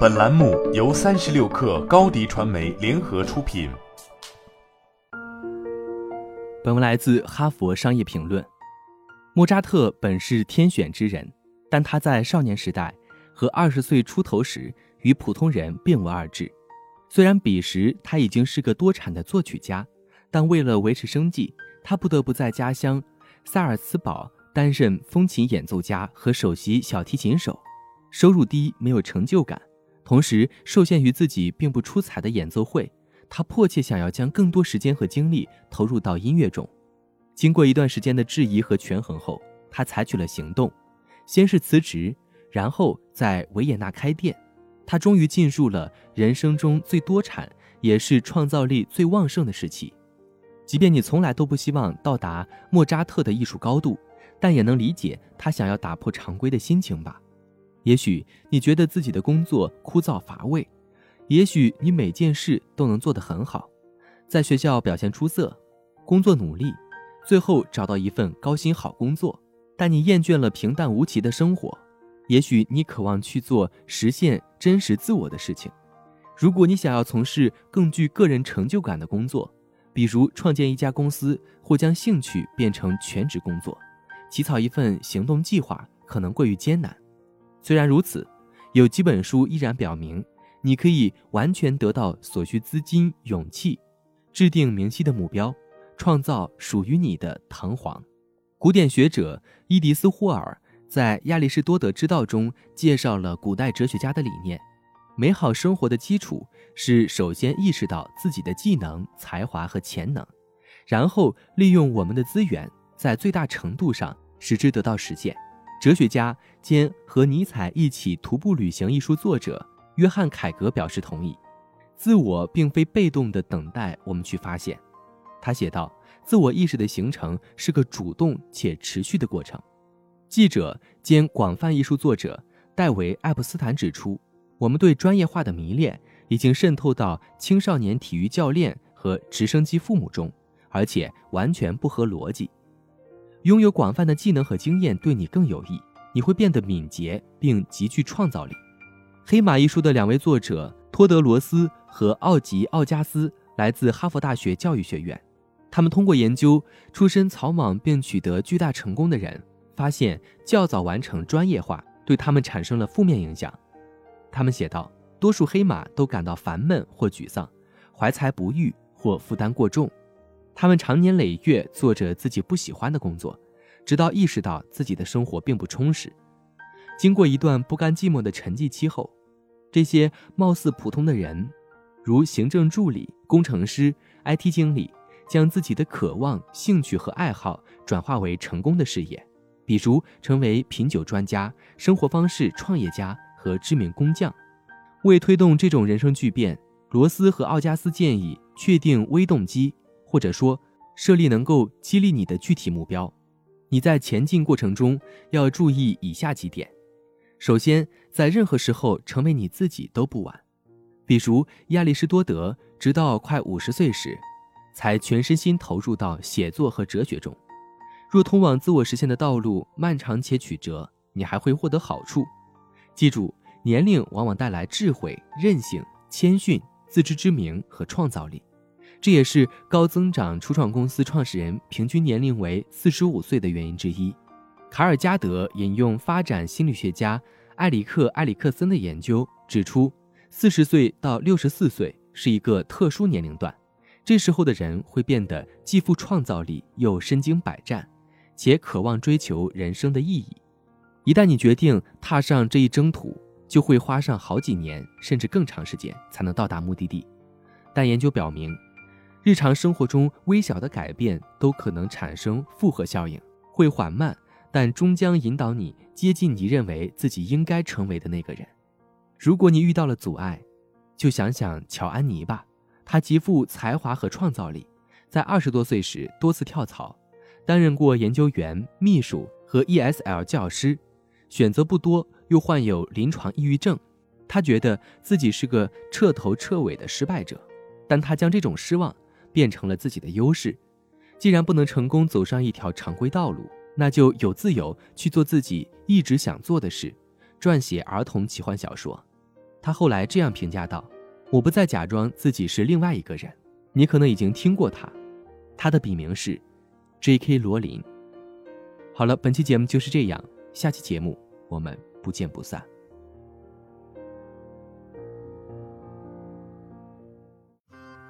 本栏目由三十六氪高低传媒联合出品。本文来自《哈佛商业评论》。莫扎特本是天选之人，但他在少年时代和二十岁出头时与普通人并无二致。虽然彼时他已经是个多产的作曲家，但为了维持生计，他不得不在家乡萨尔茨堡担任风琴演奏家和首席小提琴手，收入低，没有成就感，同时受限于自己并不出彩的演奏会，他迫切想要将更多时间和精力投入到音乐中。经过一段时间的质疑和权衡后，他采取了行动，先是辞职，然后在维也纳开店。他终于进入了人生中最多产，也是创造力最旺盛的时期。即便你从来都不希望到达莫扎特的艺术高度，但也能理解他想要打破常规的心情吧。也许你觉得自己的工作枯燥乏味，也许你每件事都能做得很好，在学校表现出色，工作努力，最后找到一份高薪好工作，但你厌倦了平淡无奇的生活。也许你渴望去做实现真实自我的事情。如果你想要从事更具个人成就感的工作，比如创建一家公司或将兴趣变成全职工作，起草一份行动计划可能过于艰难。虽然如此，有几本书依然表明，你可以完全得到所需资金、勇气，制定明晰的目标，创造属于你的堂皇。古典学者伊迪斯·霍尔在《亚里士多德之道》中介绍了古代哲学家的理念。美好生活的基础是首先意识到自己的技能、才华和潜能，然后利用我们的资源，在最大程度上使之得到实现。哲学家兼和尼采一起徒步旅行一书作者约翰·凯格表示同意：自我并非被动地等待我们去发现。他写道：“自我意识的形成是个主动且持续的过程。”记者兼广泛艺术作者戴维·爱普斯坦指出。我们对专业化的迷恋已经渗透到青少年体育教练和直升机父母中，而且完全不合逻辑。拥有广泛的技能和经验对你更有益，你会变得敏捷并极具创造力。《黑马》一书的两位作者托德罗斯和奥吉奥加斯来自哈佛大学教育学院，他们通过研究出身草莽并取得巨大成功的人，发现较早完成专业化对他们产生了负面影响。他们写道：“多数黑马都感到烦闷或沮丧，怀才不遇或负担过重。他们长年累月做着自己不喜欢的工作，直到意识到自己的生活并不充实。经过一段不甘寂寞的沉寂期后，这些貌似普通的人，如行政助理、工程师、IT 经理，将自己的渴望、兴趣和爱好转化为成功的事业，比如成为品酒专家、生活方式创业家。”和知名工匠，为推动这种人生巨变，罗斯和奥加斯建议确定微动机，或者说设立能够激励你的具体目标。你在前进过程中要注意以下几点：首先，在任何时候成为你自己都不晚。比如亚里士多德，直到快五十岁时，才全身心投入到写作和哲学中。若通往自我实现的道路漫长且曲折，你还会获得好处。记住，年龄往往带来智慧、韧性、谦逊、自知之明和创造力，这也是高增长初创公司创始人平均年龄为四十五岁的原因之一。卡尔加德引用发展心理学家埃里克·埃里克森的研究指出，四十岁到六十四岁是一个特殊年龄段，这时候的人会变得既富创造力又身经百战，且渴望追求人生的意义。一旦你决定踏上这一征途，就会花上好几年甚至更长时间才能到达目的地。但研究表明，日常生活中微小的改变都可能产生复合效应，会缓慢，但终将引导你接近你认为自己应该成为的那个人。如果你遇到了阻碍，就想想乔安妮吧，她极富才华和创造力，在二十多岁时多次跳槽，担任过研究员、秘书和 ESL 教师。选择不多，又患有临床抑郁症，他觉得自己是个彻头彻尾的失败者，但他将这种失望变成了自己的优势。既然不能成功走上一条常规道路，那就有自由去做自己一直想做的事，撰写儿童奇幻小说。他后来这样评价道：“我不再假装自己是另外一个人，你可能已经听过他，他的笔名是 J.K. 罗琳。”好了，本期节目就是这样，下期节目我们不见不散。